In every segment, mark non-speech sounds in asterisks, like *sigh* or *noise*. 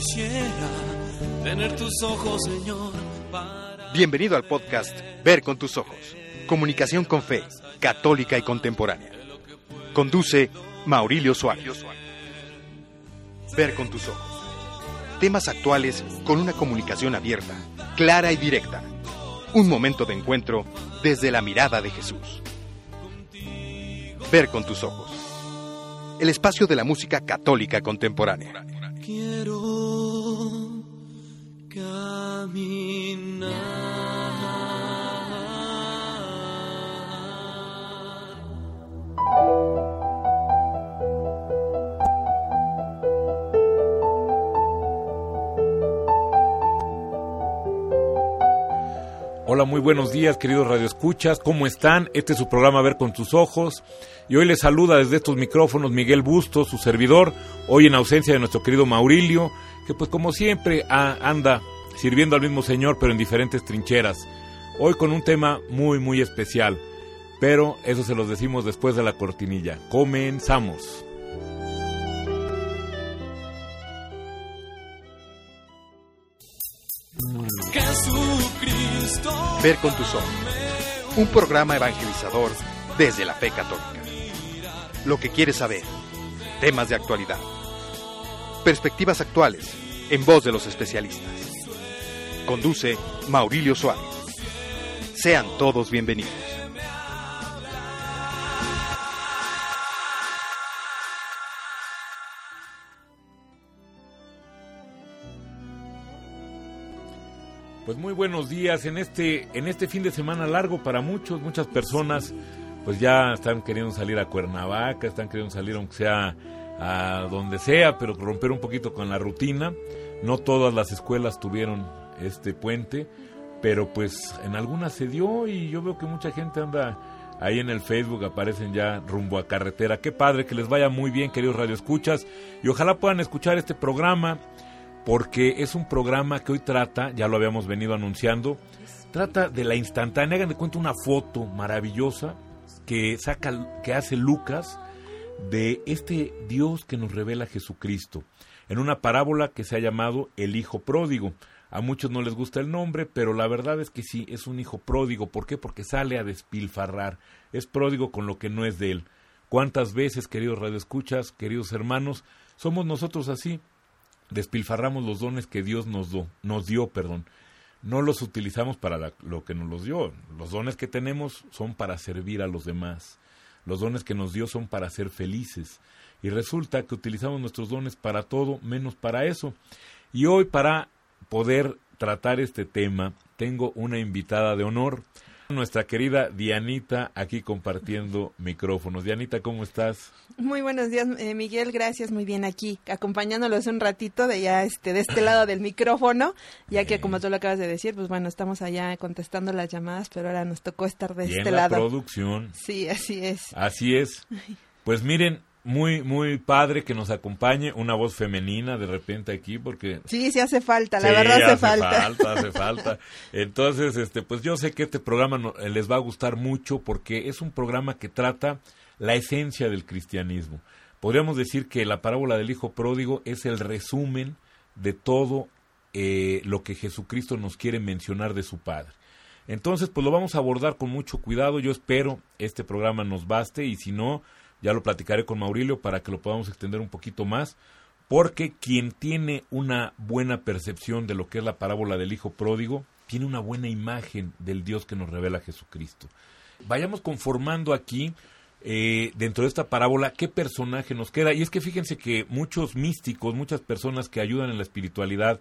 quisiera tener tus ojos, Señor. Bienvenido al podcast Ver con tus ojos. Comunicación con fe, católica y contemporánea. Conduce Maurilio Suárez. Ver con tus ojos. Temas actuales con una comunicación abierta, clara y directa. Un momento de encuentro desde la mirada de Jesús. Ver con tus ojos. El espacio de la música católica contemporánea. Hola, muy buenos días, queridos radioescuchas. ¿Cómo están? Este es su programa Ver con tus ojos. Y hoy les saluda desde estos micrófonos Miguel Bustos, su servidor, hoy en ausencia de nuestro querido Maurilio, que pues como siempre anda sirviendo al mismo Señor, pero en diferentes trincheras. Hoy con un tema muy, muy especial. Pero eso se los decimos después de la cortinilla. Comenzamos. Ver con tus ojos. Un programa evangelizador desde la fe católica. Lo que quieres saber. Temas de actualidad. Perspectivas actuales en voz de los especialistas. Conduce Maurilio Suárez. Sean todos bienvenidos. Pues muy buenos días en este en este fin de semana largo para muchos, muchas personas pues ya están queriendo salir a Cuernavaca, están queriendo salir aunque sea a donde sea, pero romper un poquito con la rutina. No todas las escuelas tuvieron este puente, pero pues en algunas se dio y yo veo que mucha gente anda ahí en el Facebook aparecen ya rumbo a carretera. Qué padre, que les vaya muy bien, queridos radioescuchas, y ojalá puedan escuchar este programa porque es un programa que hoy trata, ya lo habíamos venido anunciando, trata de la instantánea. Hagan de cuenta una foto maravillosa que saca, que hace Lucas de este Dios que nos revela Jesucristo, en una parábola que se ha llamado El Hijo Pródigo. A muchos no les gusta el nombre, pero la verdad es que sí, es un hijo pródigo. ¿Por qué? Porque sale a despilfarrar. Es pródigo con lo que no es de él. ¿Cuántas veces, queridos radioescuchas, queridos hermanos, somos nosotros así? Despilfarramos los dones que Dios nos, do, nos dio, perdón. No los utilizamos para lo que nos los dio. Los dones que tenemos son para servir a los demás. Los dones que nos dio son para ser felices. Y resulta que utilizamos nuestros dones para todo menos para eso. Y hoy para poder tratar este tema tengo una invitada de honor nuestra querida Dianita aquí compartiendo micrófonos. Dianita, ¿cómo estás? Muy buenos días, eh, Miguel. Gracias, muy bien aquí, acompañándolos un ratito de ya este de este lado del micrófono, ya que como tú lo acabas de decir, pues bueno, estamos allá contestando las llamadas, pero ahora nos tocó estar de este la lado. producción. Sí, así es. Así es. Pues miren, muy, muy padre que nos acompañe una voz femenina de repente aquí, porque... Sí, sí hace falta, la verdad hace, falta. falta. Hace *laughs* falta, Entonces, este, pues yo sé que este programa eh, les va a gustar mucho porque es un programa que trata la esencia del cristianismo. Podríamos decir que la parábola del Hijo Pródigo es el resumen de todo eh, lo que Jesucristo nos quiere mencionar de su Padre. Entonces, pues lo vamos a abordar con mucho cuidado. Yo espero este programa nos baste y si no, ya lo platicaré con Maurilio para que lo podamos extender un poquito más, porque quien tiene una buena percepción de lo que es la parábola del Hijo Pródigo, tiene una buena imagen del Dios que nos revela Jesucristo. Vayamos conformando aquí, eh, dentro de esta parábola, qué personaje nos queda. Y es que fíjense que muchos místicos, muchas personas que ayudan en la espiritualidad,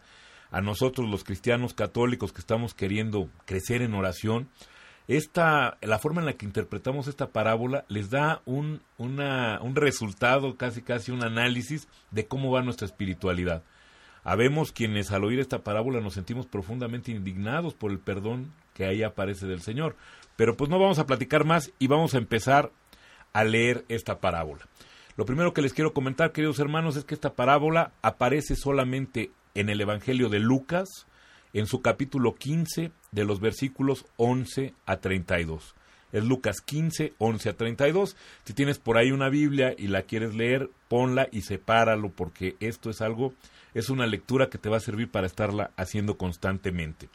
a nosotros los cristianos católicos que estamos queriendo crecer en oración, esta, la forma en la que interpretamos esta parábola les da un, un resultado, casi casi un análisis de cómo va nuestra espiritualidad. Habemos quienes al oír esta parábola nos sentimos profundamente indignados por el perdón que ahí aparece del Señor. Pero pues no vamos a platicar más y vamos a empezar a leer esta parábola. Lo primero que les quiero comentar, queridos hermanos, es que esta parábola aparece solamente en el Evangelio de Lucas, en su capítulo 15, de los versículos 11 a 32. Es Lucas 15, 11 a 32. Si tienes por ahí una Biblia y la quieres leer, ponla y sepáralo porque esto es algo, es una lectura que te va a servir para estarla haciendo constantemente.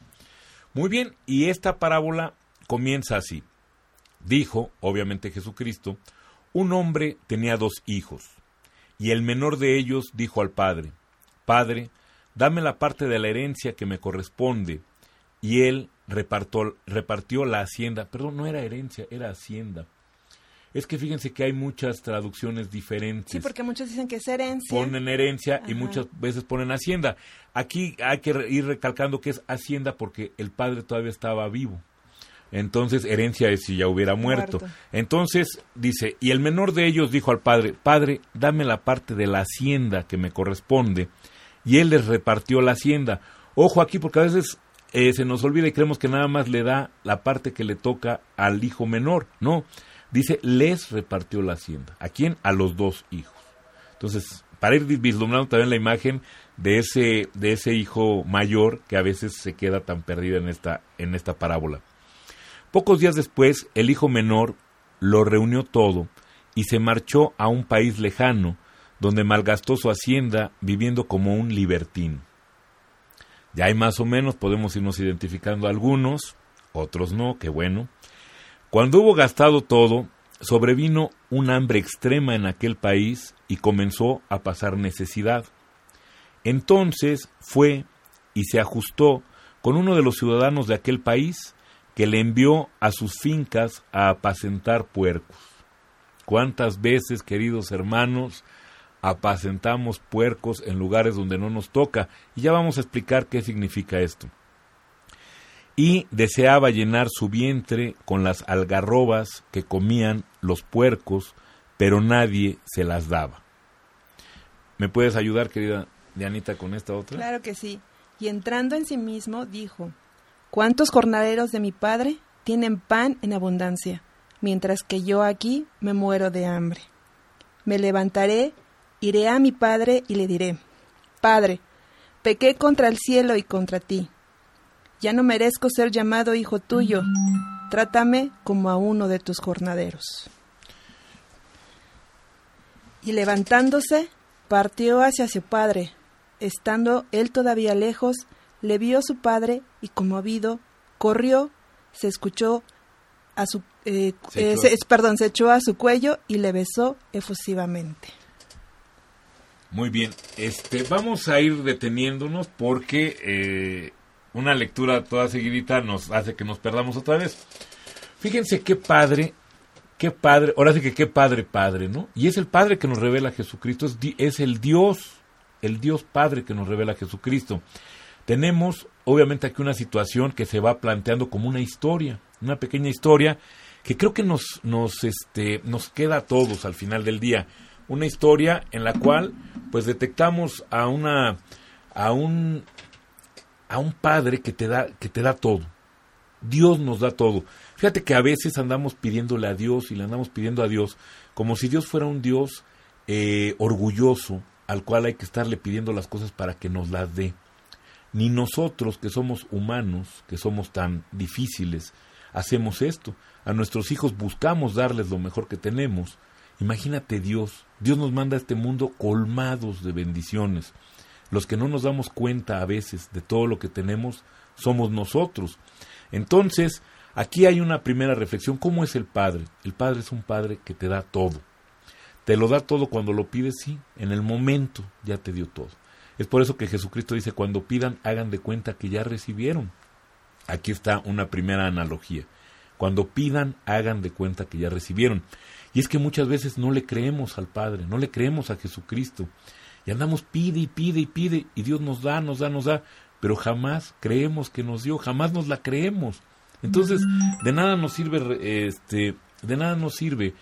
Muy bien, y esta parábola comienza así. Dijo, obviamente Jesucristo, un hombre tenía dos hijos, y el menor de ellos dijo al padre, Padre, dame la parte de la herencia que me corresponde. Y él repartió, repartió la hacienda. Perdón, no era herencia, era hacienda. Es que fíjense que hay muchas traducciones diferentes. Sí, porque muchos dicen que es herencia. Ponen herencia y muchas veces ponen hacienda. Aquí hay que ir recalcando que es hacienda porque el padre todavía estaba vivo. Entonces, herencia es si ya hubiera muerto. muerto. Entonces, dice, y el menor de ellos dijo al padre, Padre, dame la parte de la hacienda que me corresponde. Y él les repartió la hacienda. Ojo aquí, porque a veces eh, se nos olvida y creemos que nada más le da la parte que le toca al hijo menor. No, dice, les repartió la hacienda. ¿A quién? A los dos hijos. Entonces, para ir vislumbrando también la imagen de ese, de ese hijo mayor que a veces se queda tan perdido en esta, en esta parábola. Pocos días después, el hijo menor lo reunió todo y se marchó a un país lejano, donde malgastó su hacienda viviendo como un libertín. Ya hay más o menos, podemos irnos identificando algunos, otros no, qué bueno. Cuando hubo gastado todo, sobrevino un hambre extrema en aquel país y comenzó a pasar necesidad. Entonces fue y se ajustó con uno de los ciudadanos de aquel país que le envió a sus fincas a apacentar puercos. ¿Cuántas veces, queridos hermanos, apacentamos puercos en lugares donde no nos toca. Y ya vamos a explicar qué significa esto. Y deseaba llenar su vientre con las algarrobas que comían los puercos, pero nadie se las daba. ¿Me puedes ayudar, querida Dianita, con esta otra? Claro que sí. Y entrando en sí mismo, dijo, ¿cuántos jornaleros de mi padre tienen pan en abundancia, mientras que yo aquí me muero de hambre? Me levantaré Iré a mi padre y le diré, Padre, pequé contra el cielo y contra ti. Ya no merezco ser llamado hijo tuyo. Trátame como a uno de tus jornaderos. Y levantándose, partió hacia su padre. Estando él todavía lejos, le vio su padre y conmovido, corrió, se escuchó a su, eh, eh, perdón, se echó a su cuello y le besó efusivamente. Muy bien, este, vamos a ir deteniéndonos porque eh, una lectura toda seguidita nos hace que nos perdamos otra vez. Fíjense qué padre, qué padre, ahora sí que qué padre padre, ¿no? Y es el padre que nos revela Jesucristo, es, el Dios, el Dios Padre que nos revela Jesucristo. Tenemos obviamente aquí una situación que se va planteando como una historia, una pequeña historia que creo que nos, nos, este, nos queda a todos al final del día una historia en la cual pues detectamos a una a un a un padre que te da que te da todo. Dios nos da todo. Fíjate que a veces andamos pidiéndole a Dios y le andamos pidiendo a Dios como si Dios fuera un Dios eh, orgulloso al cual hay que estarle pidiendo las cosas para que nos las dé. Ni nosotros que somos humanos, que somos tan difíciles, hacemos esto. A nuestros hijos buscamos darles lo mejor que tenemos, Imagínate Dios, Dios nos manda a este mundo colmados de bendiciones. Los que no nos damos cuenta a veces de todo lo que tenemos somos nosotros. Entonces, aquí hay una primera reflexión. ¿Cómo es el Padre? El Padre es un Padre que te da todo. Te lo da todo cuando lo pides, sí, en el momento ya te dio todo. Es por eso que Jesucristo dice, cuando pidan, hagan de cuenta que ya recibieron. Aquí está una primera analogía. Cuando pidan, hagan de cuenta que ya recibieron. Y es que muchas veces no le creemos al Padre, no le creemos a Jesucristo. Y andamos pide y pide y pide y Dios nos da, nos da, nos da, pero jamás creemos que nos dio, jamás nos la creemos. Entonces, de nada nos sirve, este, de nada nos sirve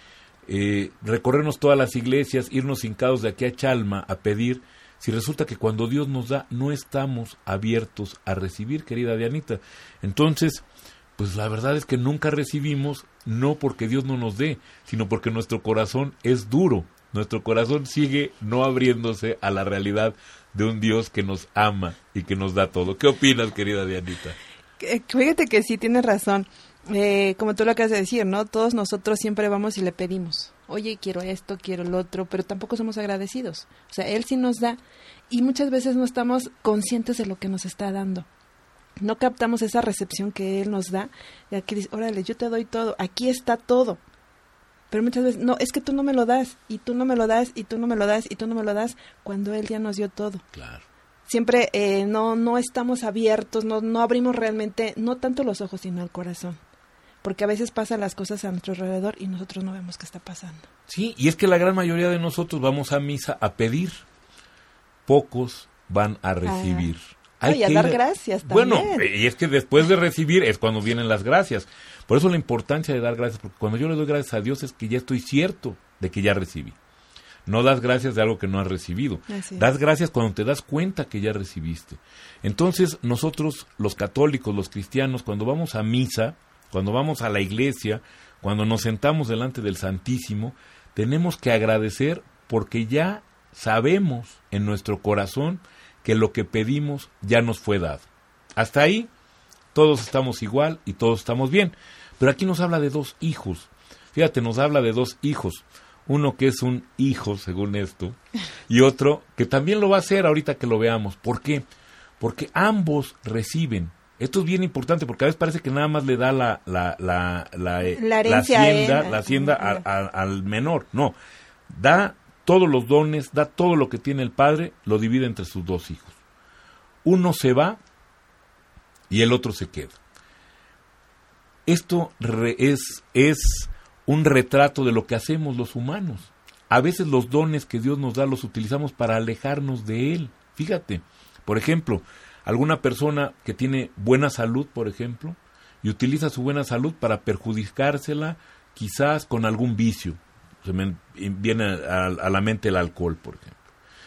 eh, recorrernos todas las iglesias, irnos hincados de aquí a Chalma a pedir, si resulta que cuando Dios nos da no estamos abiertos a recibir, querida Dianita. Entonces, pues la verdad es que nunca recibimos, no porque Dios no nos dé, sino porque nuestro corazón es duro. Nuestro corazón sigue no abriéndose a la realidad de un Dios que nos ama y que nos da todo. ¿Qué opinas, querida Dianita? Fíjate que sí tienes razón. eh, como tú lo acabas de decir, ¿no? Todos nosotros siempre vamos y le pedimos, oye, quiero esto, quiero lo otro, pero tampoco somos agradecidos. O sea, Él sí nos da y muchas veces no estamos conscientes de lo que nos está dando. No captamos esa recepción que Él nos da. Y aquí dice, órale, yo te doy todo, aquí está todo. Pero muchas veces, no, es que tú no me lo das, y tú no me lo das, y tú no me lo das, y tú no me lo das, cuando Él ya nos dio todo. Claro. Siempre eh, no, no estamos abiertos, no, no abrimos realmente, no tanto los ojos, sino el corazón porque a veces pasan las cosas a nuestro alrededor y nosotros no vemos qué está pasando. Sí, y es que la gran mayoría de nosotros vamos a misa a pedir, pocos van a recibir. Hay y a dar gracias también. Bueno, y es que después de recibir es cuando vienen las gracias. Por eso la importancia de dar gracias, porque cuando yo le doy gracias a Dios es que ya estoy cierto de que ya recibí. No das gracias de algo que no has recibido. Das gracias cuando te das cuenta que ya recibiste. Entonces, nosotros, los católicos, los cristianos, cuando vamos a misa, cuando vamos a la iglesia, cuando nos sentamos delante del Santísimo, tenemos que agradecer porque ya sabemos en nuestro corazón que lo que pedimos ya nos fue dado. Hasta ahí todos estamos igual y todos estamos bien. Pero aquí nos habla de dos hijos. Fíjate, nos habla de dos hijos. Uno que es un hijo, según esto, y otro que también lo va a hacer ahorita que lo veamos. ¿Por qué? Porque ambos reciben esto es bien importante porque a veces parece que nada más le da la, la, la, la, eh, hacienda, la hacienda al menor. No, da todos los dones, da todo lo que tiene el padre, lo divide entre sus dos hijos. Uno se va y el otro se queda. Esto es, es un retrato de lo que hacemos los humanos. A veces los dones que Dios nos da los utilizamos para alejarnos de Él. Fíjate, por ejemplo, alguna persona que tiene buena salud, por ejemplo, y utiliza su buena salud para perjudicársela quizás con algún vicio. Se me viene a, la mente el alcohol, por ejemplo.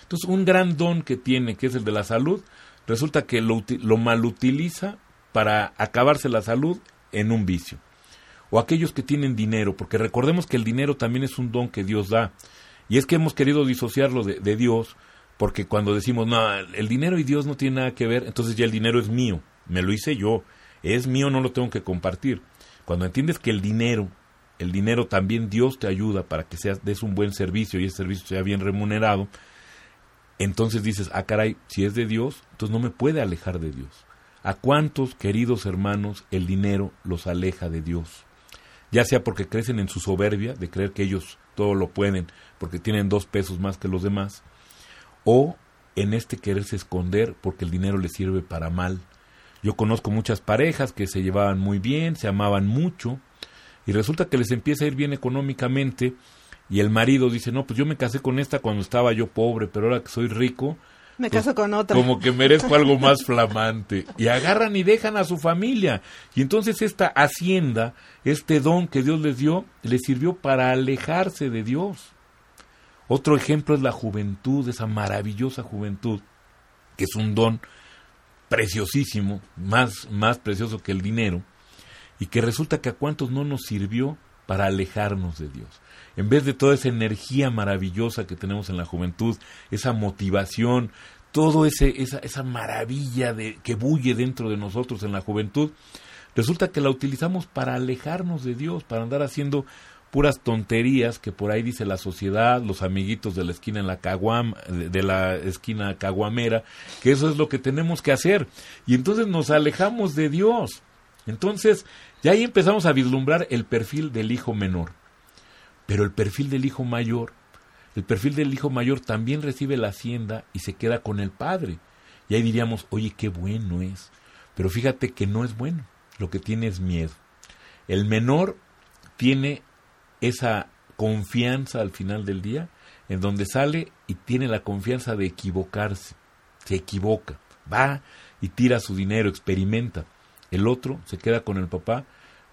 Entonces, un gran don que tiene, que es el de la salud, resulta que lo, lo malutiliza para acabarse la salud en un vicio. O aquellos que tienen dinero, porque recordemos que el dinero también es un don que Dios da. Y es que hemos querido disociarlo de Dios porque cuando decimos, no, el dinero y Dios no tienen nada que ver, entonces ya el dinero es mío, me lo hice yo, es mío, no lo tengo que compartir. Cuando entiendes que el dinero, el dinero también Dios te ayuda para que seas, des un buen servicio y ese servicio sea bien remunerado, entonces dices, ah, caray, si es de Dios, entonces no me puede alejar de Dios. ¿A cuántos queridos hermanos el dinero los aleja de Dios? Ya sea porque crecen en su soberbia de creer que ellos todo lo pueden porque tienen dos pesos más que los demás, o en este quererse esconder porque el dinero le sirve para mal. Yo conozco muchas parejas que se llevaban muy bien, se amaban mucho, y resulta que les empieza a ir bien económicamente, y el marido dice, no, pues yo me casé con esta cuando estaba yo pobre, pero ahora que soy rico, me pues caso con otra. Como que merezco algo más flamante. Y agarran y dejan a su familia. Y entonces esta hacienda, este don que Dios les dio, les sirvió para alejarse de Dios. Otro ejemplo es la juventud, esa maravillosa juventud, que es un don preciosísimo, más, más precioso que el dinero, y que resulta que a cuántos no nos sirvió para alejarnos de Dios. En vez de toda esa energía maravillosa que tenemos en la juventud, esa motivación, ese, esa, esa maravilla de, que bulle dentro de nosotros en la juventud, resulta que la utilizamos para alejarnos de Dios, para andar haciendo puras tonterías que por ahí dice la sociedad, los amiguitos de la esquina en la caguam, de la esquina caguamera, que eso es lo que tenemos que hacer. Y entonces nos alejamos de Dios. Entonces, ya ahí empezamos a vislumbrar el perfil del hijo menor. Pero el perfil del hijo mayor, el perfil del hijo mayor también recibe la hacienda y se queda con el padre. Y ahí diríamos, oye, qué bueno es. Pero fíjate que no es bueno, lo que tiene es miedo. El menor tiene esa confianza al final del día, en donde sale y tiene la confianza de equivocarse, se equivoca, va y tira su dinero, experimenta. El otro se queda con el papá,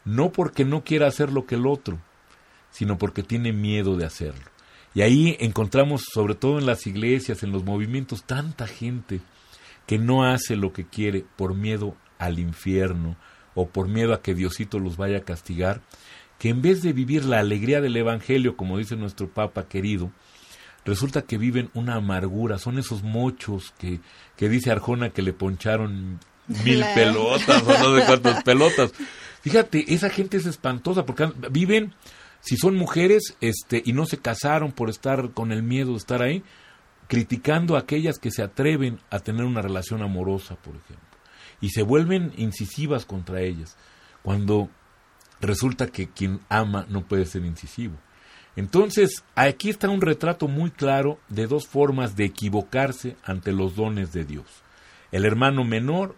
no porque no quiera hacer lo que el otro, sino porque tiene miedo de hacerlo. Y ahí encontramos, sobre todo en las iglesias, en los movimientos, tanta gente que no hace lo que quiere por miedo al infierno o por miedo a que Diosito los vaya a castigar que en vez de vivir la alegría del Evangelio, como dice nuestro Papa querido, resulta que viven una amargura, son esos mochos que, que dice Arjona que le poncharon mil Claro. pelotas o no sé cuántas *laughs* pelotas. Fíjate, esa gente es espantosa porque viven, si son mujeres este, y no se casaron por estar con el miedo de estar ahí, criticando a aquellas que se atreven a tener una relación amorosa, por ejemplo. Y se vuelven incisivas contra ellas, cuando resulta que quien ama no puede ser incisivo. Entonces, aquí está un retrato muy claro de dos formas de equivocarse ante los dones de Dios. El hermano menor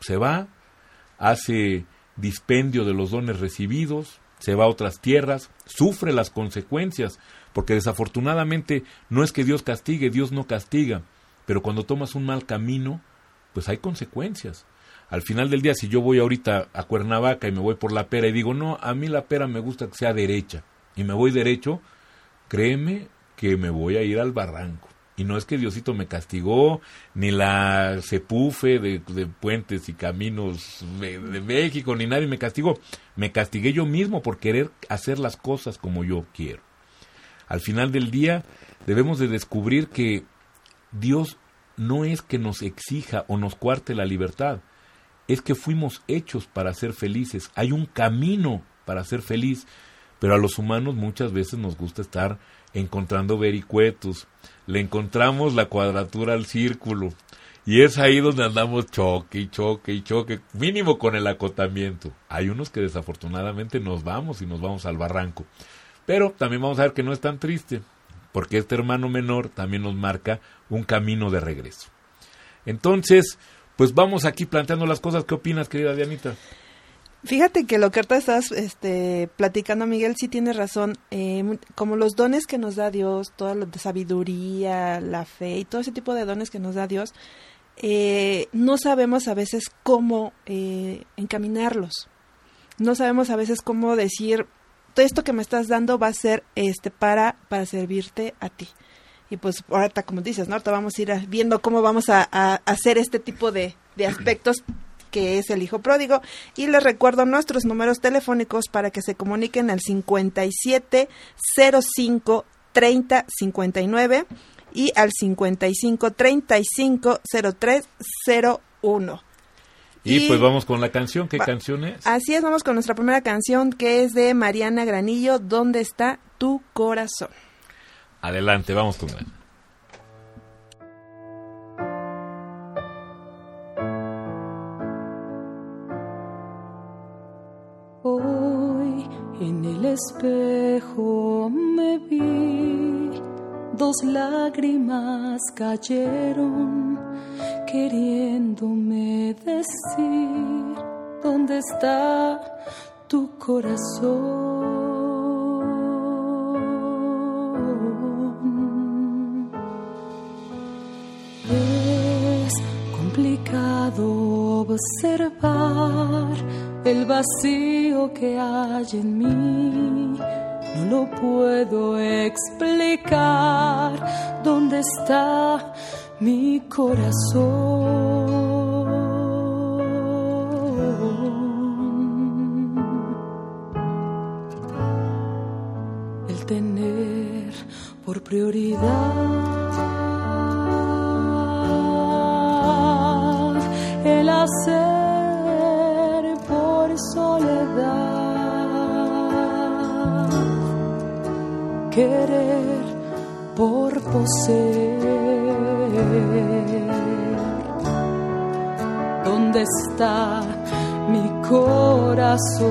se va, hace dispendio de los dones recibidos, se va a otras tierras, sufre las consecuencias, porque desafortunadamente no es que Dios castigue, Dios no castiga, pero cuando tomas un mal camino, pues hay consecuencias. Al final del día, si yo voy ahorita a Cuernavaca y me voy por la pera y digo, no, a mí la pera me gusta que sea derecha, y me voy derecho, créeme que me voy a ir al barranco. Y no es que Diosito me castigó, ni la cepufe de, puentes y caminos de, de México, ni nadie me castigó. Me castigué yo mismo por querer hacer las cosas como yo quiero. Al final del día debemos de descubrir que Dios no es que nos exija o nos cuarte la libertad, es que fuimos hechos para ser felices. Hay un camino para ser feliz, pero a los humanos muchas veces nos gusta estar encontrando vericuetos. Le encontramos la cuadratura al círculo. Y es ahí donde andamos choque y choque y choque, mínimo con el acotamiento. Hay unos que desafortunadamente nos vamos y nos vamos al barranco. Pero también vamos a ver que no es tan triste, porque este hermano menor también nos marca un camino de regreso. Entonces, pues vamos aquí planteando las cosas. ¿Qué opinas, querida Dianita? Fíjate que lo que ahorita estás este, platicando, Miguel, sí tienes razón. Eh, como los dones que nos da Dios, toda la sabiduría, la fe y todo ese tipo de dones que nos da Dios, eh, no sabemos a veces cómo eh, encaminarlos. No sabemos a veces cómo decir, todo esto que me estás dando va a ser este para, para servirte a ti. Y pues ahorita, como dices, ¿no? Ahorita vamos a ir viendo cómo vamos a, hacer este tipo de aspectos que es el hijo pródigo. Y les recuerdo nuestros números telefónicos para que se comuniquen al 57 05 30 59 y al 55 35 03 01. Y, Y- pues vamos con la canción. ¿Qué Va- canción es? Así es, vamos con nuestra primera canción que es de Mariana Granillo, ¿Dónde está tu corazón? Adelante, vamos con él. En el espejo me vi, dos lágrimas cayeron, queriéndome decir dónde está tu corazón. Es complicado observar el vacío que hay en mí. No lo puedo explicar. ¿Dónde está mi corazón? El tener por prioridad el hacer está mi corazón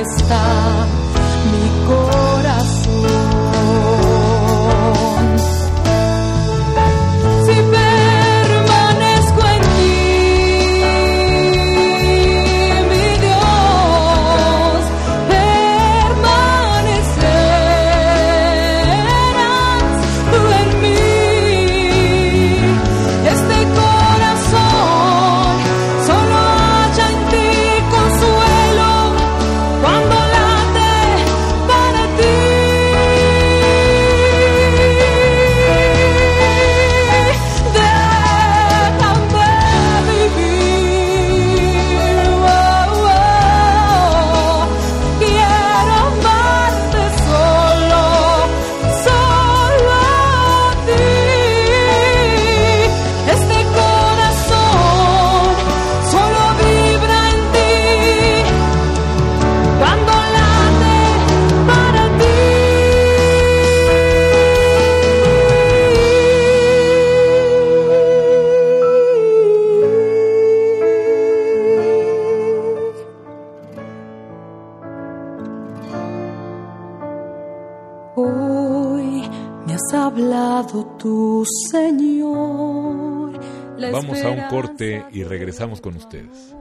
está Vamos a un corte y regresamos con ustedes.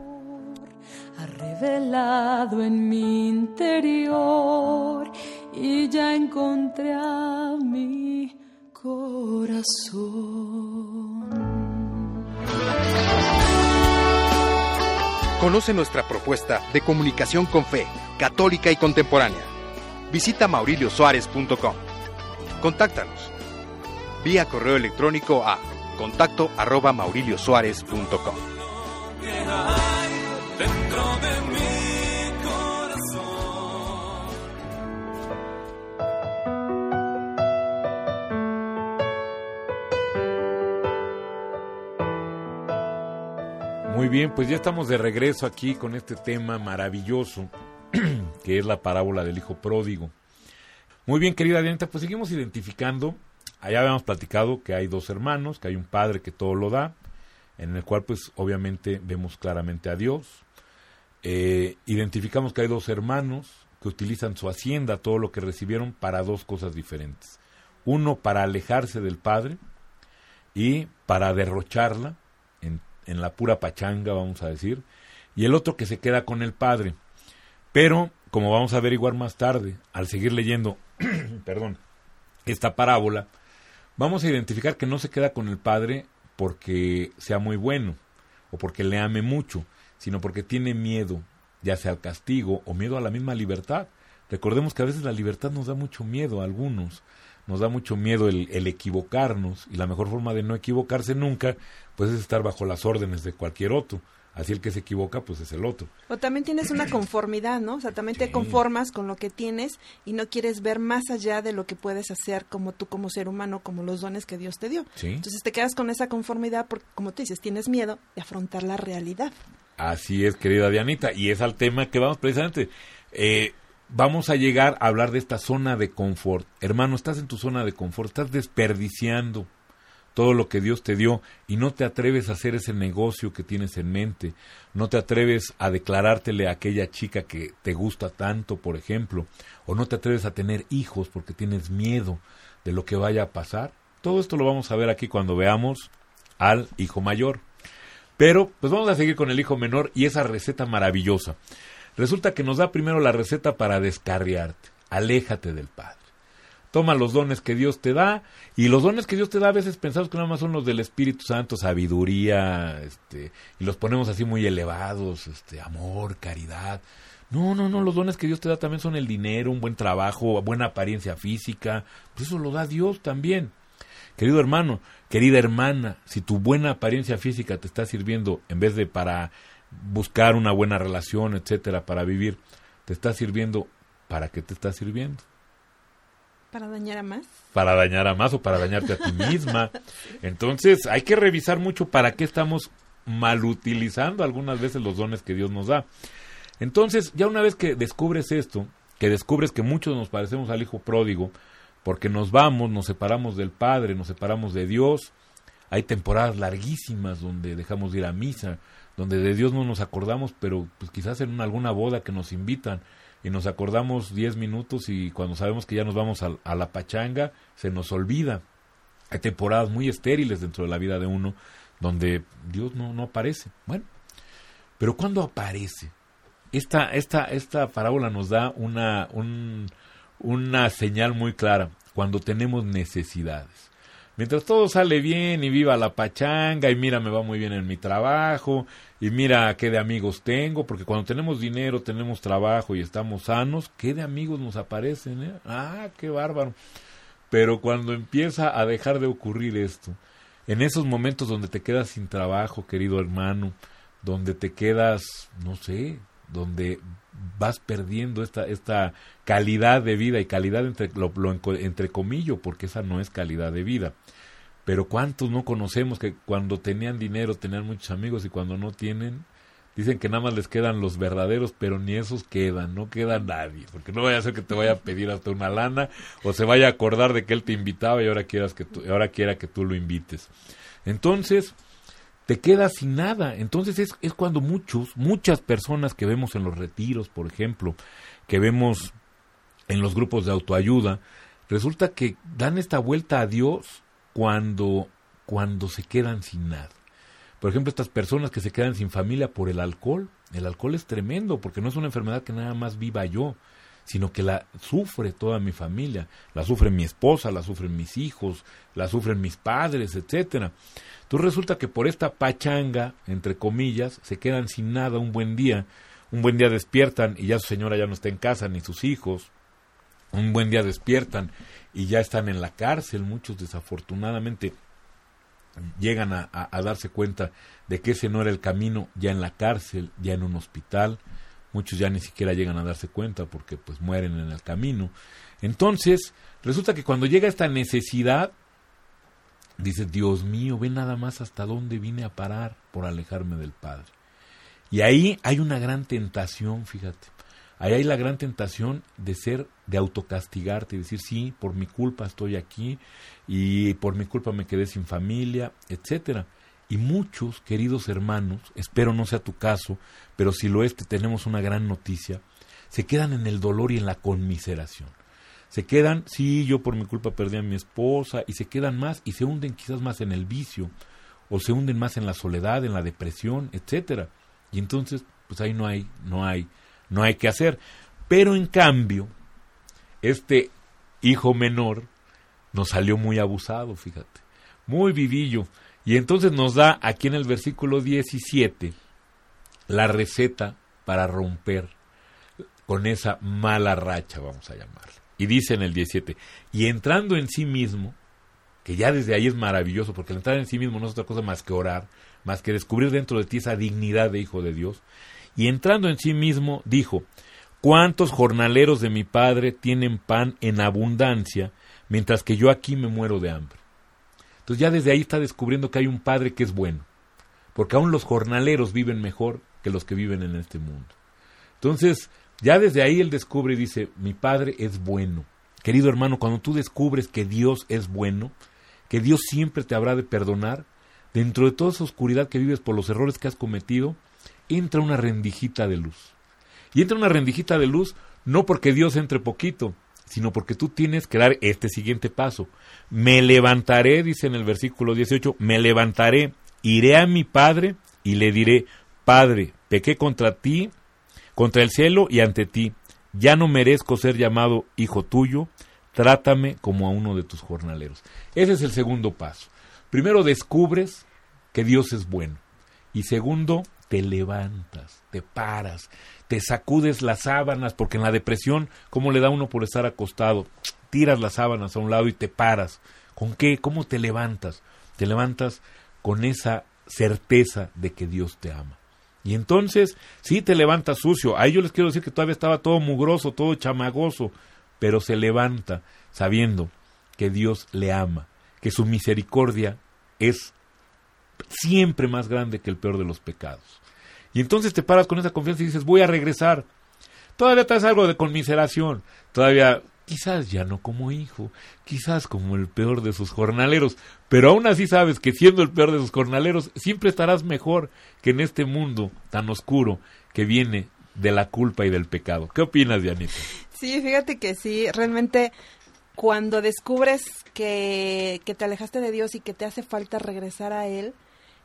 Ha revelado en mi interior y ya encontré a mi corazón. Conoce nuestra propuesta de comunicación con fe, católica y contemporánea. Visita mauriliosuárez.com. Contáctanos. Vía correo electrónico a contacto arroba mauriliosuárez.com. Muy bien, pues ya estamos de regreso aquí con este tema maravilloso *clears throat* que es la parábola del hijo pródigo. Muy bien, querida Dianita, pues seguimos identificando. Allá habíamos platicado que hay dos hermanos, que hay un padre que todo lo da, en el cual pues obviamente vemos claramente a Dios. Eh, identificamos que hay dos hermanos que utilizan su hacienda, todo lo que recibieron, para dos cosas diferentes. Uno para alejarse del padre y para derrocharla en, en la pura pachanga, vamos a decir, y el otro que se queda con el padre. Pero, como vamos a averiguar más tarde, al seguir leyendo, *clears throat* perdón, esta parábola, vamos a identificar que no se queda con el padre porque sea muy bueno o porque le ame mucho, sino porque tiene miedo, ya sea al castigo o miedo a la misma libertad. Recordemos que a veces la libertad nos da mucho miedo a algunos, nos da mucho miedo el, el equivocarnos y la mejor forma de no equivocarse nunca, pues es estar bajo las órdenes de cualquier otro. Así el que se equivoca, pues es el otro. O también tienes una conformidad, ¿no? O sea, también te conformas con lo que tienes y no quieres ver más allá de lo que puedes hacer como tú como ser humano, como los dones que Dios te dio. Sí. Entonces te quedas con esa conformidad porque, como tú dices, tienes miedo de afrontar la realidad. Así es, querida Dianita, y es al tema que vamos precisamente. Eh, vamos a llegar a hablar de esta zona de confort. Hermano, estás en tu zona de confort, estás desperdiciando todo lo que Dios te dio y no te atreves a hacer ese negocio que tienes en mente, no te atreves a declarártele a aquella chica que te gusta tanto, por ejemplo, o no te atreves a tener hijos porque tienes miedo de lo que vaya a pasar. Todo esto lo vamos a ver aquí cuando veamos al hijo mayor. Pero, pues vamos a seguir con el hijo menor y esa receta maravillosa. Resulta que nos da primero la receta para descarriarte. Aléjate del Padre. Toma los dones que Dios te da y los dones que Dios te da a veces pensamos que nada más son los del Espíritu Santo, sabiduría, este, y los ponemos así muy elevados, este, amor, caridad. No, no, no, los dones que Dios te da también son el dinero, un buen trabajo, buena apariencia física, pues eso lo da Dios también. Querido hermano, querida hermana, si tu buena apariencia física te está sirviendo en vez de para buscar una buena relación, etcétera, para vivir, te está sirviendo, ¿para qué te está sirviendo? Para dañar a más. para dañar a más o para dañarte a ti misma. *laughs* Entonces, hay que revisar mucho para qué estamos malutilizando algunas veces los dones que Dios nos da. Entonces, ya una vez que descubres esto, que descubres que muchos nos parecemos al hijo pródigo, porque nos vamos, nos separamos del Padre, nos separamos de Dios, hay temporadas larguísimas donde dejamos de ir a misa, donde de Dios no nos acordamos, pero pues quizás en una- alguna boda que nos invitan y nos acordamos 10 minutos y cuando sabemos que ya nos vamos a, la pachanga, se nos olvida. Hay temporadas muy estériles dentro de la vida de uno donde Dios no, no aparece. Bueno, pero cuando aparece, esta, esta, esta parábola nos da una, un- una señal muy clara cuando tenemos necesidades. Mientras todo sale bien y viva la pachanga y mira me va muy bien en mi trabajo y mira qué de amigos tengo, porque cuando tenemos dinero, tenemos trabajo y estamos sanos, qué de amigos nos aparecen, ¿eh? Ah, qué bárbaro. Pero cuando empieza a dejar de ocurrir esto, en esos momentos donde te quedas sin trabajo, querido hermano, donde te quedas, no sé, donde vas perdiendo esta, esta calidad de vida y calidad entre, lo, entre comillo, porque esa no es calidad de vida. Pero cuántos no conocemos que cuando tenían dinero tenían muchos amigos y cuando no tienen, dicen que nada más les quedan los verdaderos, pero ni esos quedan, no queda nadie, porque no vaya a ser que te vaya a pedir hasta una lana o se vaya a acordar de que él te invitaba y ahora quieras que tú, ahora quiera que tú lo invites. Entonces, te quedas sin nada. Entonces es, es cuando muchos, muchas personas que vemos en los retiros, por ejemplo, que vemos en los grupos de autoayuda, resulta que dan esta vuelta a Dios cuando, cuando se quedan sin nada. Por ejemplo, estas personas que se quedan sin familia por el alcohol. El alcohol es tremendo porque no es una enfermedad que nada más viva yo, sino que la sufre toda mi familia. La sufre mi esposa, la sufren mis hijos, la sufren mis padres, etcétera. Entonces resulta que por esta pachanga, entre comillas, se quedan sin nada un buen día. Un buen día despiertan y ya su señora ya no está en casa, ni sus hijos. Un buen día despiertan y ya están en la cárcel. Muchos desafortunadamente llegan a, a- a darse cuenta de que ese no era el camino ya en la cárcel, ya en un hospital. Muchos ya ni siquiera llegan a darse cuenta porque pues mueren en el camino. Entonces, resulta que cuando llega esta necesidad, dice, Dios mío, ve nada más hasta dónde vine a parar por alejarme del Padre. Y ahí hay una gran tentación, fíjate. Ahí hay la gran tentación de ser, de autocastigarte y decir, sí, por mi culpa estoy aquí y por mi culpa me quedé sin familia, etcétera. Y muchos, queridos hermanos, espero no sea tu caso, pero si lo es, te tenemos una gran noticia, se quedan en el dolor y en la conmiseración. Se quedan, sí, yo por mi culpa perdí a mi esposa, y se quedan más y se hunden quizás más en el vicio, o se hunden más en la soledad, en la depresión, etcétera. Y entonces, pues ahí no hay, no hay, no hay que hacer. Pero en cambio, este hijo menor nos salió muy abusado, fíjate, muy vivillo. Y entonces nos da aquí en el versículo 17 la receta para romper con esa mala racha, vamos a llamarla. Y dice en el 17, y entrando en sí mismo, que ya desde ahí es maravilloso, porque el entrar en sí mismo no es otra cosa más que orar, más que descubrir dentro de ti esa dignidad de hijo de Dios. Y entrando en sí mismo, dijo, ¿cuántos jornaleros de mi padre tienen pan en abundancia, mientras que yo aquí me muero de hambre? Entonces ya desde ahí está descubriendo que hay un padre que es bueno, porque aún los jornaleros viven mejor que los que viven en este mundo. Entonces, ya desde ahí él descubre y dice, mi padre es bueno. Querido hermano, cuando tú descubres que Dios es bueno, que Dios siempre te habrá de perdonar, dentro de toda esa oscuridad que vives por los errores que has cometido, entra una rendijita de luz. Y entra una rendijita de luz no porque Dios entre poquito, sino porque tú tienes que dar este siguiente paso. Me levantaré, dice en el versículo 18, me levantaré, iré a mi Padre y le diré, Padre, pequé contra ti, contra el cielo y ante ti. Ya no merezco ser llamado hijo tuyo, trátame como a uno de tus jornaleros. Ese es el segundo paso. Primero descubres que Dios es bueno. Y segundo, te levantas, te paras, te sacudes las sábanas, porque en la depresión, ¿cómo le da uno por estar acostado? Tiras las sábanas a un lado y te paras. ¿Con qué? ¿Cómo te levantas? Te levantas con esa certeza de que Dios te ama. Y entonces, sí te levantas sucio. A ellos les quiero decir que todavía estaba todo mugroso, todo chamagoso. pero se levanta sabiendo que Dios le ama, que su misericordia es siempre más grande que el peor de los pecados. Y entonces te paras con esa confianza y dices, voy a regresar. Todavía te haces algo de conmiseración, todavía quizás ya no como hijo, quizás como el peor de sus jornaleros, pero aún así sabes que siendo el peor de sus jornaleros, siempre estarás mejor que en este mundo tan oscuro que viene de la culpa y del pecado. ¿Qué opinas, Dianita? Sí, fíjate que sí, realmente cuando descubres que, que te alejaste de Dios y que te hace falta regresar a Él,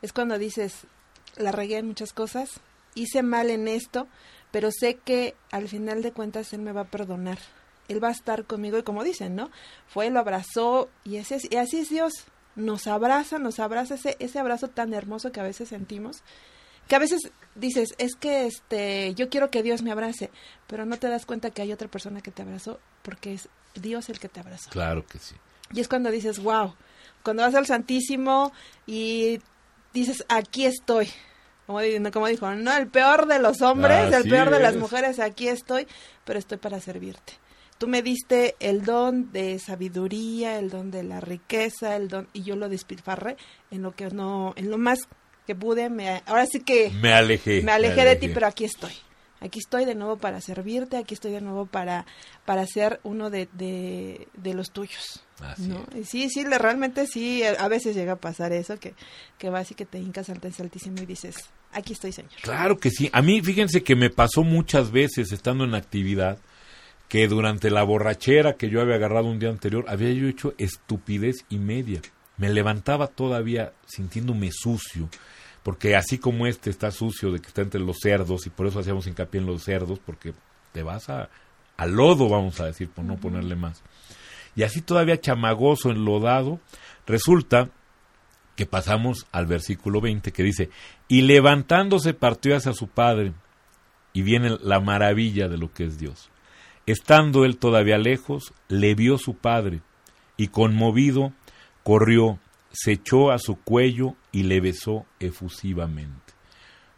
es cuando dices, la regué en muchas cosas, hice mal en esto, pero sé que al final de cuentas Él me va a perdonar. Él va a estar conmigo y como dicen, ¿no? Fue, lo abrazó y, ese, es- y así es Dios. Nos abraza, nos abraza ese, ese abrazo tan hermoso que a veces sentimos. Que a veces dices, es que este, yo quiero que Dios me abrace, pero no te das cuenta que hay otra persona que te abrazó porque es Dios el que te abrazó. Claro que sí. Y es cuando dices, wow, cuando vas al Santísimo y dices, aquí estoy. Como, di- como dijo, no, el peor de los hombres, Así el peor de las es. mujeres, aquí estoy, pero estoy para servirte. Tú me diste el don de sabiduría, el don de la riqueza, el don, y yo lo despilfarré en lo que no, en lo más que pude, me, ahora sí que Me alejé. me alejé de ti, pero aquí estoy. Aquí estoy de nuevo para servirte, aquí estoy de nuevo para, para ser uno de, de, de los tuyos. Así ¿no? Y sí, sí, le- realmente sí, a veces llega a pasar eso, que, que vas y que te hincas ante el Altísimo y dices, aquí estoy, Señor. Claro que sí. A mí, fíjense que me pasó muchas veces estando en actividad que durante la borrachera que yo había agarrado un día anterior, había yo hecho estupidez y media. Me levantaba todavía sintiéndome sucio, porque así como este está sucio de que está entre los cerdos, y por eso hacíamos hincapié en los cerdos, porque te vas a, al lodo, vamos a decir, por no ponerle más. Y así todavía chamagoso, enlodado, resulta que pasamos al versículo 20 que dice, y levantándose partió hacia su padre, y viene la maravilla de lo que es Dios. Estando él todavía lejos, le vio su padre, y conmovido, corrió, se echó a su cuello y le besó efusivamente.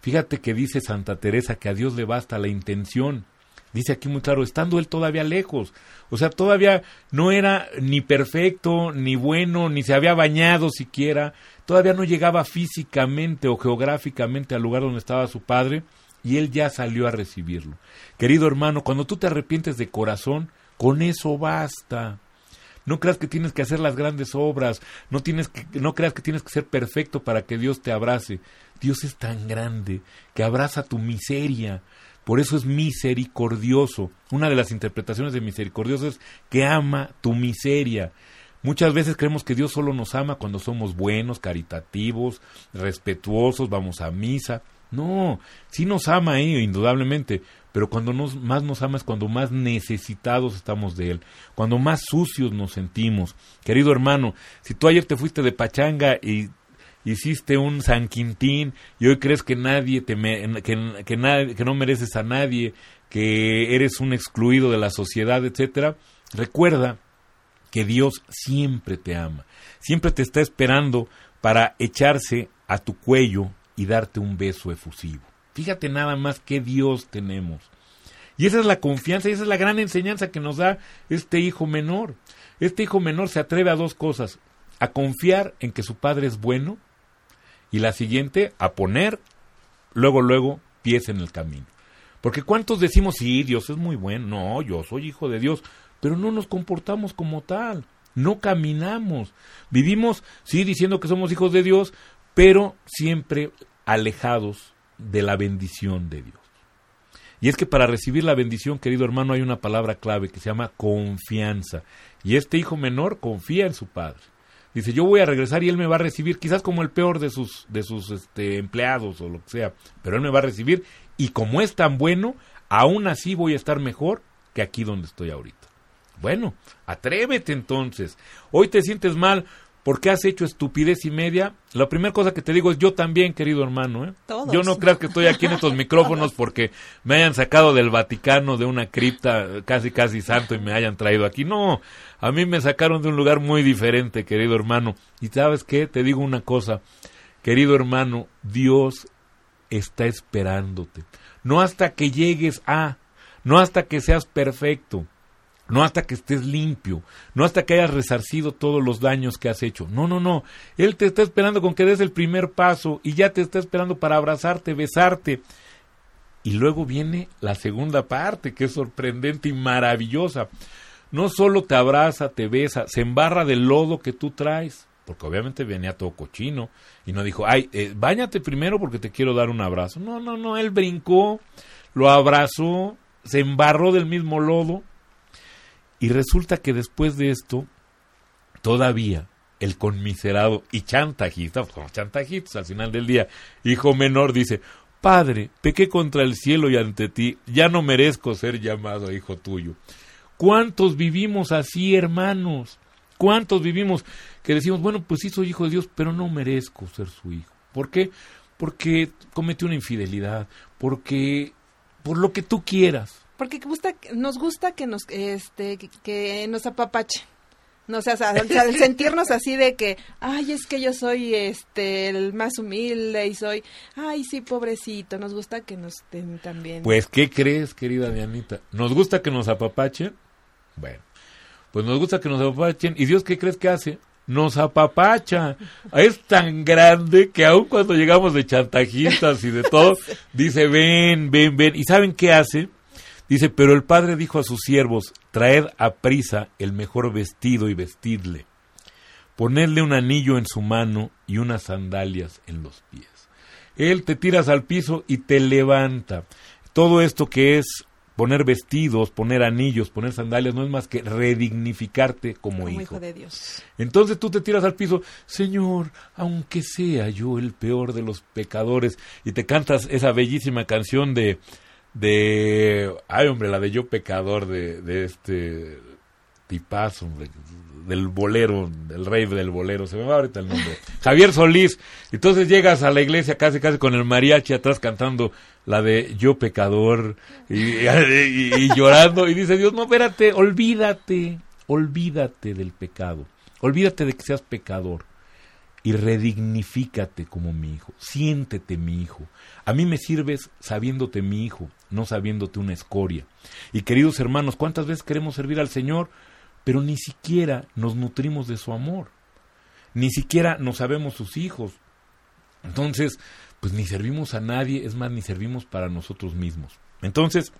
Fíjate que dice Santa Teresa que a Dios le basta la intención. Dice aquí muy claro, estando él todavía lejos. O sea, todavía no era ni perfecto, ni bueno, ni se había bañado siquiera. Todavía no llegaba físicamente o geográficamente al lugar donde estaba su padre y él ya salió a recibirlo. Querido hermano, cuando tú te arrepientes de corazón, con eso basta. No creas que tienes que hacer las grandes obras, no, tienes que, no creas que tienes que ser perfecto para que Dios te abrace. Dios es tan grande que abraza tu miseria. Por eso es misericordioso. Una de las interpretaciones de misericordioso es que ama tu miseria. Muchas veces creemos que Dios solo nos ama cuando somos buenos, caritativos, respetuosos, vamos a misa. No, sí nos ama ahí, indudablemente, pero cuando nos, más nos ama es cuando más necesitados estamos de Él, cuando más sucios nos sentimos. Querido hermano, si tú ayer te fuiste de pachanga y hiciste un San Quintín y hoy crees que nadie te que, que, que no mereces a nadie, que eres un excluido de la sociedad, etcétera, recuerda que Dios siempre te ama, siempre te está esperando para echarse a tu cuello y darte un beso efusivo. Fíjate nada más qué Dios tenemos. Y esa es la confianza y esa es la gran enseñanza que nos da este hijo menor. Este hijo menor se atreve a dos cosas, a confiar en que su padre es bueno y la siguiente, a poner luego, luego, pies en el camino. Porque ¿cuántos decimos, sí, Dios es muy bueno? No, yo soy hijo de Dios, pero no nos comportamos como tal, no caminamos. Vivimos, sí, diciendo que somos hijos de Dios, pero siempre alejados de la bendición de Dios. Y es que para recibir la bendición, querido hermano, hay una palabra clave que se llama confianza. Y este hijo menor confía en su padre. Dice, yo voy a regresar y él me va a recibir, quizás como el peor de sus, de sus este, empleados o lo que sea, pero él me va a recibir y como es tan bueno, aún así voy a estar mejor que aquí donde estoy ahorita. Bueno, atrévete entonces. Hoy te sientes mal porque has hecho estupidez y media. La primera cosa que te digo es yo también, querido hermano. ¿eh? Todos. Yo no creas que estoy aquí en estos micrófonos porque me hayan sacado del Vaticano, de una cripta casi casi santo y me hayan traído aquí. No, a mí me sacaron de un lugar muy diferente, querido hermano. Y sabes qué, te digo una cosa, querido hermano, Dios está esperándote. No hasta que llegues a, no hasta que seas perfecto. No hasta que estés limpio, no hasta que hayas resarcido todos los daños que has hecho. No, no, no. Él te está esperando con que des el primer paso y ya te está esperando para abrazarte, besarte. Y luego viene la segunda parte, que es sorprendente y maravillosa. No solo te abraza, te besa, se embarra del lodo que tú traes, porque obviamente venía todo cochino y no dijo, ay, eh, báñate primero porque te quiero dar un abrazo. No, no, no, él brincó, lo abrazó, se embarró del mismo lodo y resulta que después de esto, todavía el conmiserado y chantajista, pues como chantajitos al final del día, hijo menor dice, Padre, pequé contra el cielo y ante ti, ya no merezco ser llamado hijo tuyo. ¿Cuántos vivimos así, hermanos? ¿Cuántos vivimos que decimos, bueno, pues sí soy hijo de Dios, pero no merezco ser su hijo? ¿Por qué? Porque cometí una infidelidad, porque por lo que tú quieras. Porque gusta, nos gusta que nos, este, que, que nos apapache. No o sea, sentirnos así de que, ay, es que yo soy este el más humilde y soy, ay, sí, pobrecito, nos gusta que nos den también. Pues, ¿qué crees, querida Dianita? ¿Nos gusta que nos apapachen? Bueno, pues nos gusta que nos apapachen. ¿Y Dios qué crees que hace? Nos apapacha. Es tan grande que aun cuando llegamos de chantajistas y de todo, *laughs* dice, ven, ven, ven. ¿Y saben qué hace? Dice, pero el padre dijo a sus siervos, traed a prisa el mejor vestido y vestidle. Ponedle un anillo en su mano y unas sandalias en los pies. Él te tiras al piso y te levanta. Todo esto que es poner vestidos, poner anillos, poner sandalias, no es más que redignificarte como, como hijo. hijo de Dios. Entonces tú te tiras al piso, Señor, aunque sea yo el peor de los pecadores, y te cantas esa bellísima canción de, de, ay hombre, la de yo pecador, de, de este tipazo, del bolero, del rey del bolero, se me va ahorita el nombre, *laughs* Javier Solís. Entonces llegas a la iglesia casi casi con el mariachi atrás cantando la de yo pecador y, y- y llorando y dice Dios, no, espérate, olvídate, olvídate del pecado, olvídate de que seas pecador y redignifícate como mi hijo, siéntete mi hijo. A mí me sirves sabiéndote mi hijo, no sabiéndote una escoria. Y queridos hermanos, ¿cuántas veces queremos servir al Señor, pero ni siquiera nos nutrimos de su amor? Ni siquiera nos sabemos sus hijos. Entonces, pues ni servimos a nadie, es más, ni servimos para nosotros mismos. Entonces,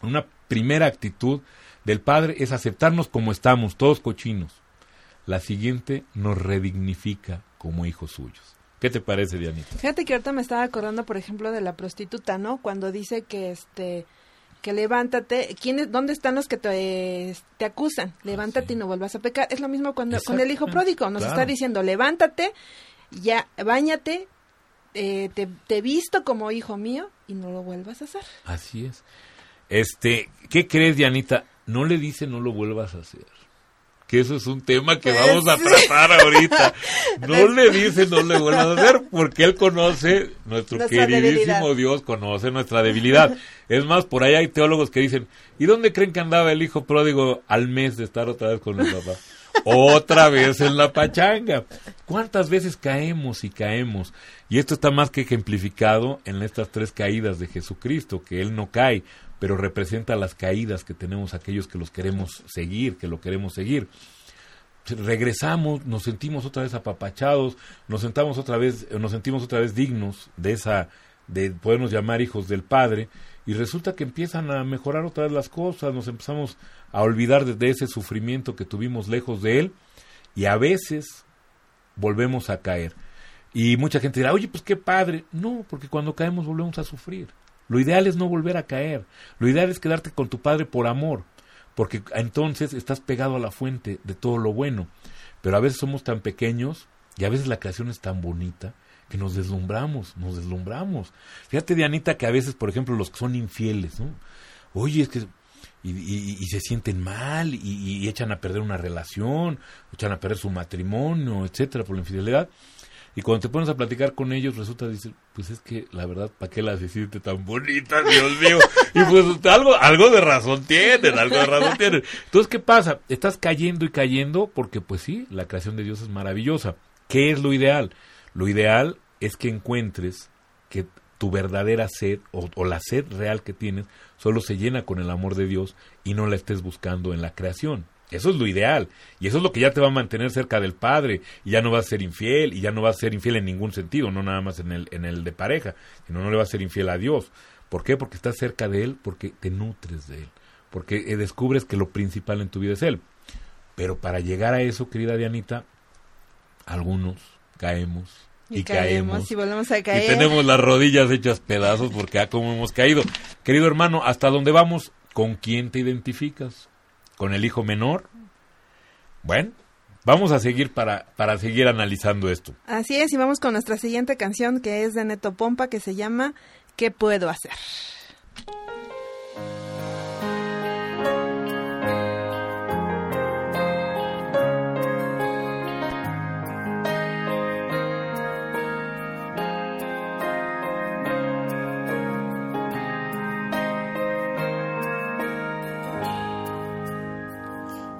una primera actitud del Padre es aceptarnos como estamos, todos cochinos. La siguiente nos redignifica como hijos suyos. ¿Qué te parece, Dianita? Fíjate que ahorita me estaba acordando, por ejemplo, de la prostituta, ¿no? Cuando dice que este que levántate, ¿quiénes, ¿dónde están los que te, te acusan? Levántate y no vuelvas a pecar. Es lo mismo cuando con el hijo pródigo, nos claro. está diciendo, levántate, ya, báñate, eh, te, te visto como hijo mío y no lo vuelvas a hacer. Así es. Este, ¿qué crees, Dianita? No le dice no lo vuelvas a hacer. Que eso es un tema que Pues vamos a tratar ahorita. *laughs* No le dice no le vuelvas a hacer porque él conoce, nuestro Nuestra queridísimo debilidad. Dios conoce nuestra debilidad. Es más, por ahí hay teólogos que dicen, ¿y dónde creen que andaba el hijo pródigo al mes de estar otra vez con el papá? Otra vez en la pachanga. ¿Cuántas veces caemos y caemos? Y esto está más que ejemplificado en estas tres caídas de Jesucristo, que Él no cae, pero representa las caídas que tenemos aquellos que los queremos seguir, que lo queremos seguir. Regresamos, nos sentimos otra vez apapachados, nos sentamos otra vez, eh, nos sentimos otra vez dignos de esa, de podernos llamar hijos del Padre, y resulta que empiezan a mejorar otra vez las cosas, nos empezamos a olvidar de, de ese sufrimiento que tuvimos lejos de Él, y a veces volvemos a caer. Y mucha gente dirá, oye, pues qué padre. No, porque cuando caemos volvemos a sufrir. Lo ideal es no volver a caer. Lo ideal es quedarte con tu padre por amor, porque entonces estás pegado a la fuente de todo lo bueno. Pero a veces somos tan pequeños y a veces la creación es tan bonita que nos deslumbramos, nos deslumbramos. Fíjate, Dianita, que a veces, por ejemplo, los que son infieles, ¿no? Oye, es que y, se sienten mal y, y echan a perder una relación, echan a perder su matrimonio, etcétera, por la infidelidad. Y cuando te pones a platicar con ellos, resulta, dices, pues es que la verdad, ¿para qué las hiciste tan bonitas, Dios mío? Y pues algo, algo de razón tienen, algo de razón tienen. Entonces, ¿qué pasa? Estás cayendo y cayendo porque, pues sí, la creación de Dios es maravillosa. ¿Qué es lo ideal? Lo ideal es que encuentres que tu verdadera sed o, o la sed real que tienes solo se llena con el amor de Dios y no la estés buscando en la creación. Eso es lo ideal. Y eso es lo que ya te va a mantener cerca del Padre. Y ya no vas a ser infiel. Y ya no vas a ser infiel en ningún sentido. No nada más en el, en el de pareja. Sino no le vas a ser infiel a Dios. ¿Por qué? Porque estás cerca de Él. Porque te nutres de Él. Porque eh, descubres que lo principal en tu vida es Él. Pero para llegar a eso, querida Dianita, algunos caemos. Y, caemos, y volvemos a caer. Y tenemos las rodillas hechas pedazos porque a como hemos caído. Querido hermano, ¿hasta dónde vamos? ¿Con quién te identificas? ¿Con el hijo menor? Bueno, vamos a seguir para, para seguir analizando esto. Así es, y vamos con nuestra siguiente canción que es de Neto Pompa que se llama ¿Qué puedo hacer?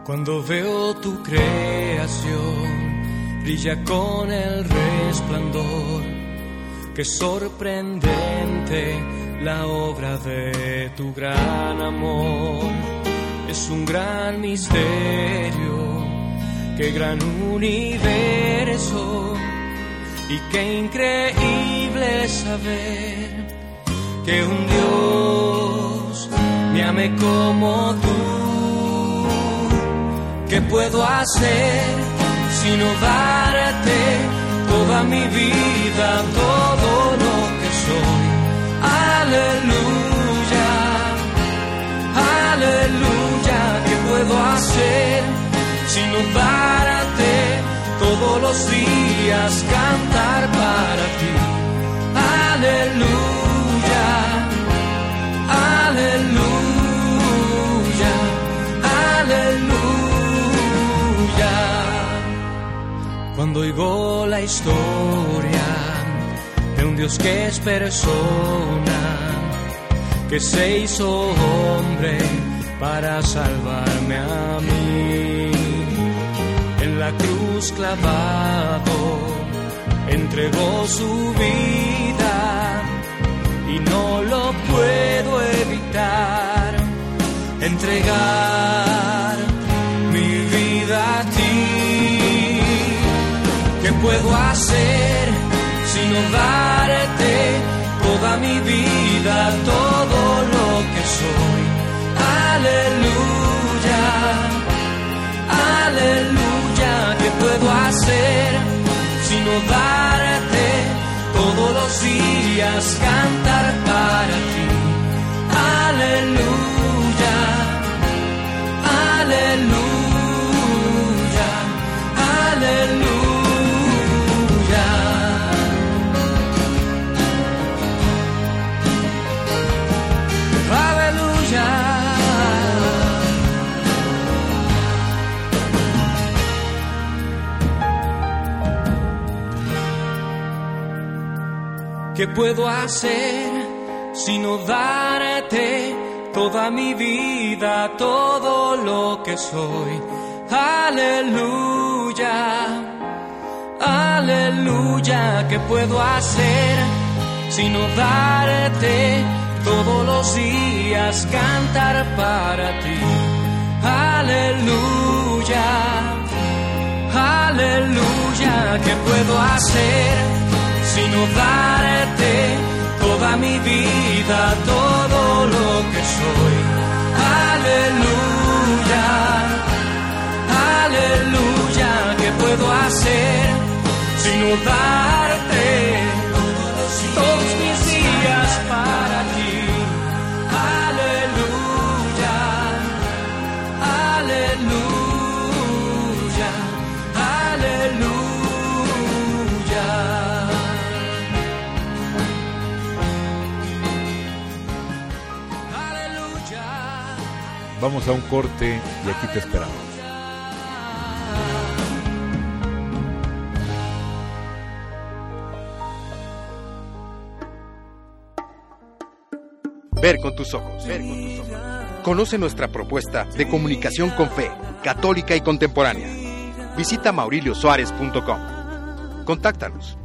Cuando veo tu creación, brilla con el resplandor. Qué sorprendente la obra de tu gran amor. Es un gran misterio, qué gran universo. Y qué increíble saber que un Dios me ame como tú. ¿Qué puedo hacer sino darte toda mi vida, todo lo que soy? Aleluya, aleluya, ¿qué puedo hacer sino darte todos los días, cantar para ti? Aleluya, aleluya, aleluya. Cuando oigo la historia de un Dios que es persona, que se hizo hombre para salvarme a mí. En la cruz clavado entregó su vida y no lo puedo evitar. Entregar puedo hacer sino darte toda mi vida, todo lo que soy? Aleluya, aleluya, ¿qué puedo hacer sino darte todos los días, cantar para ti? Aleluya, aleluya, aleluya. ¿Qué puedo hacer sino darte toda mi vida, todo lo que soy? Aleluya, aleluya, ¿qué puedo hacer sino darte todos los días, cantar para ti? Aleluya, aleluya, ¿qué puedo hacer? Sino darte toda mi vida, todo lo que soy. Aleluya, aleluya, ¿qué puedo hacer sino darte todos mis días Vamos a un corte y aquí te esperamos. Ver con tus ojos. Ver con tus ojos. Conoce nuestra propuesta de comunicación con fe, católica y contemporánea. Visita mauriliosuárez.com. Contáctanos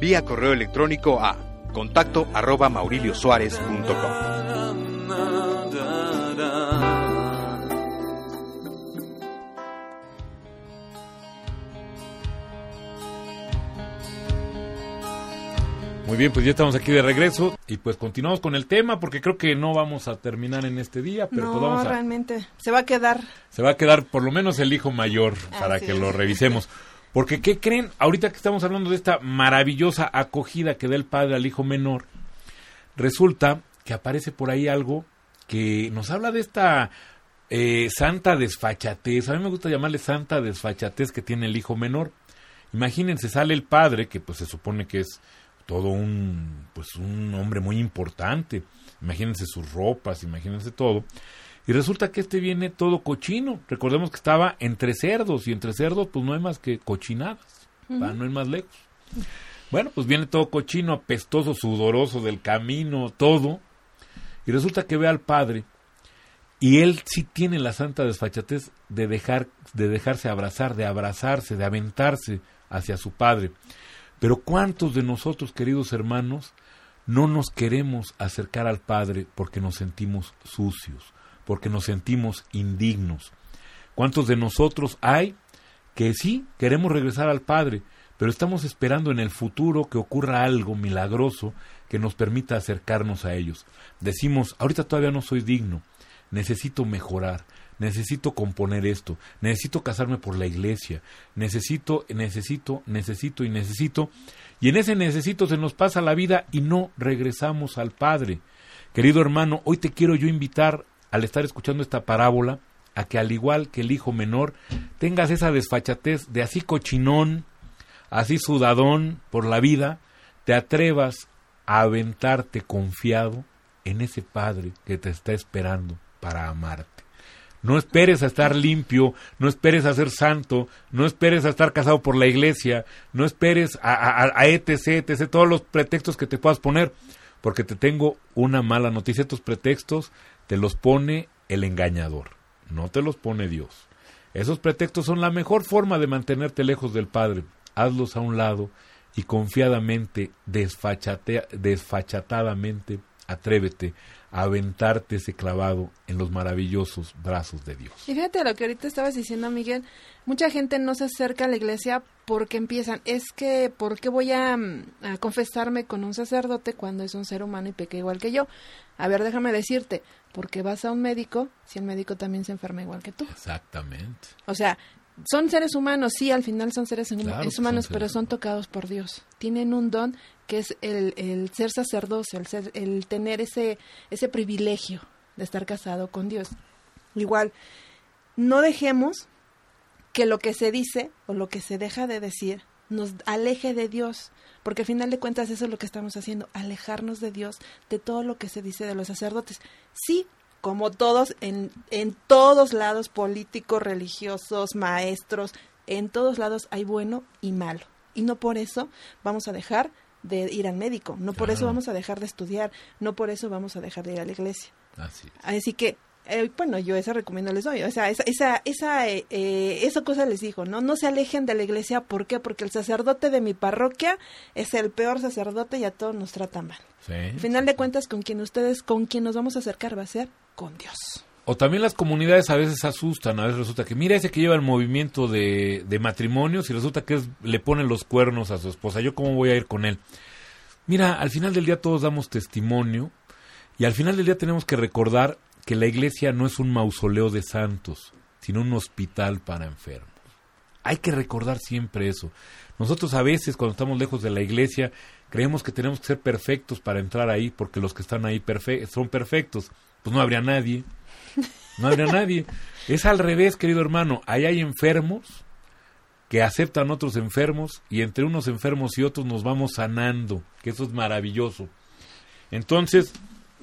vía correo electrónico a Contacto arroba mauriliosuárez.com. Muy bien, pues ya estamos aquí de regreso y pues continuamos con el tema porque creo que no vamos a terminar en este día, pero no, pues vamos a... realmente. Se va a quedar. Se va a quedar por lo menos el hijo mayor para que lo revisemos. Porque, ¿qué creen? Ahorita que estamos hablando de esta maravillosa acogida que da el padre al hijo menor, resulta que aparece por ahí algo que nos habla de esta eh, santa desfachatez. A mí me gusta llamarle santa desfachatez que tiene el hijo menor. Imagínense, sale el padre, que pues se supone que es todo un, pues un hombre muy importante. Imagínense sus ropas, imagínense todo. Y resulta que este viene todo cochino. Recordemos que estaba entre cerdos y entre cerdos pues no hay más que cochinadas. No hay más lejos. Bueno, pues viene todo cochino, apestoso, sudoroso del camino, todo. Y resulta que ve al padre y él sí tiene la santa desfachatez de dejar de dejarse abrazar, de abrazarse, de aventarse hacia su padre. Pero ¿cuántos de nosotros, queridos hermanos, no nos queremos acercar al Padre porque nos sentimos sucios, porque nos sentimos indignos? ¿Cuántos de nosotros hay que sí queremos regresar al Padre, pero estamos esperando en el futuro que ocurra algo milagroso que nos permita acercarnos a ellos? Decimos, ahorita todavía no soy digno, necesito mejorar, necesito componer esto, necesito casarme por la iglesia, necesito, necesito, necesito y necesito, y en ese necesito se nos pasa la vida y no regresamos al Padre. Querido hermano, hoy te quiero yo invitar, al estar escuchando esta parábola, a que al igual que el hijo menor, tengas esa desfachatez de así cochinón, así sudadón por la vida, te atrevas a aventarte confiado en ese Padre que te está esperando para amarte. No esperes a estar limpio, no esperes a ser santo, no esperes a estar casado por la iglesia, no esperes a, a, a etc, etc, todos los pretextos que te puedas poner, porque te tengo una mala noticia. Estos pretextos te los pone el engañador, no te los pone Dios. Esos pretextos son la mejor forma de mantenerte lejos del Padre. Hazlos a un lado y confiadamente, desfachatadamente, atrévete a aventarte ese clavado en los maravillosos brazos de Dios. Y fíjate lo que ahorita estabas diciendo, Miguel. Mucha gente no se acerca a la iglesia porque empiezan. Es que, ¿por qué voy a, mm, a confesarme con un sacerdote cuando es un ser humano y peca igual que yo? A ver, déjame decirte, porque vas a un médico si el médico también se enferma igual que tú? Exactamente. O sea, son seres humanos, sí, al final son seres Claro son humanos, seres pero son tocados por Dios. Tienen un don que es el, el ser sacerdocio, el, ser, el tener ese, ese privilegio de estar casado con Dios. Igual, no dejemos que lo que se dice o lo que se deja de decir nos aleje de Dios, porque al final de cuentas eso es lo que estamos haciendo, alejarnos de Dios, de todo lo que se dice de los sacerdotes. Sí, como todos, en, en todos lados, políticos, religiosos, maestros, en todos lados hay bueno y malo. Y no por eso vamos a dejar de ir al médico, no por eso vamos a dejar de estudiar, no por eso vamos a dejar de ir a la iglesia. Así es. Así que, eh, bueno, yo esa recomiendo les doy. O sea, esa, esa, esa, eh, eh, esa cosa les digo, ¿no? No se alejen de la iglesia. ¿Por qué? Porque el sacerdote de mi parroquia es el peor sacerdote y a todos nos trata mal. Sí. Al final de cuentas, con quien ustedes, con quien nos vamos a acercar va a ser con Dios. O también las comunidades a veces asustan, a veces resulta que mira ese que lleva el movimiento de, de matrimonios y resulta que es- le ponen los cuernos a su esposa, yo cómo voy a ir con él. Mira, al final del día todos damos testimonio y al final del día tenemos que recordar que la iglesia no es un mausoleo de santos, sino un hospital para enfermos. Hay que recordar siempre eso. Nosotros a veces cuando estamos lejos de la iglesia creemos que tenemos que ser perfectos para entrar ahí porque los que están ahí perfe- son perfectos. Pues no habría nadie. No habría nadie. Es al revés, querido hermano. Ahí hay enfermos que aceptan otros enfermos y entre unos enfermos y otros nos vamos sanando, que eso es maravilloso. Entonces,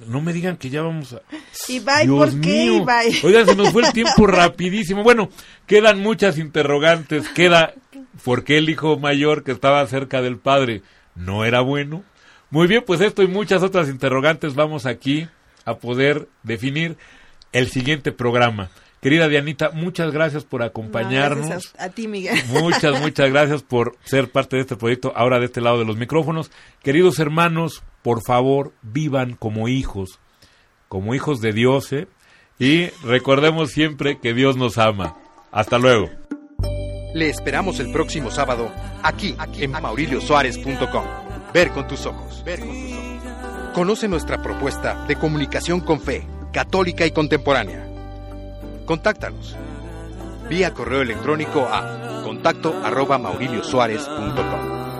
no me digan que ya vamos a... Bye, Dios ¿por qué? mío. Bye. Oigan, se nos fue el *laughs* tiempo rapidísimo. Bueno, quedan muchas interrogantes. Queda, ¿por qué el hijo mayor que estaba cerca del padre no era bueno? Muy bien, pues esto y muchas otras interrogantes vamos aquí a poder definir el siguiente programa. Querida Dianita, muchas gracias por acompañarnos. gracias a, a, ti, Miguel. *laughs* Muchas, muchas gracias por ser parte de este proyecto, ahora de este lado de los micrófonos. Queridos hermanos, por favor, vivan como hijos, como hijos de Dios, ¿eh? Y recordemos siempre que Dios nos ama. Hasta luego. Le esperamos el próximo sábado aquí, en mauriliosuárez.com. Ver con tus ojos. Ver con tus ojos. Conoce nuestra propuesta de comunicación con fe, católica y contemporánea. Contáctanos vía correo electrónico a contacto arroba mauriliosuárez.com.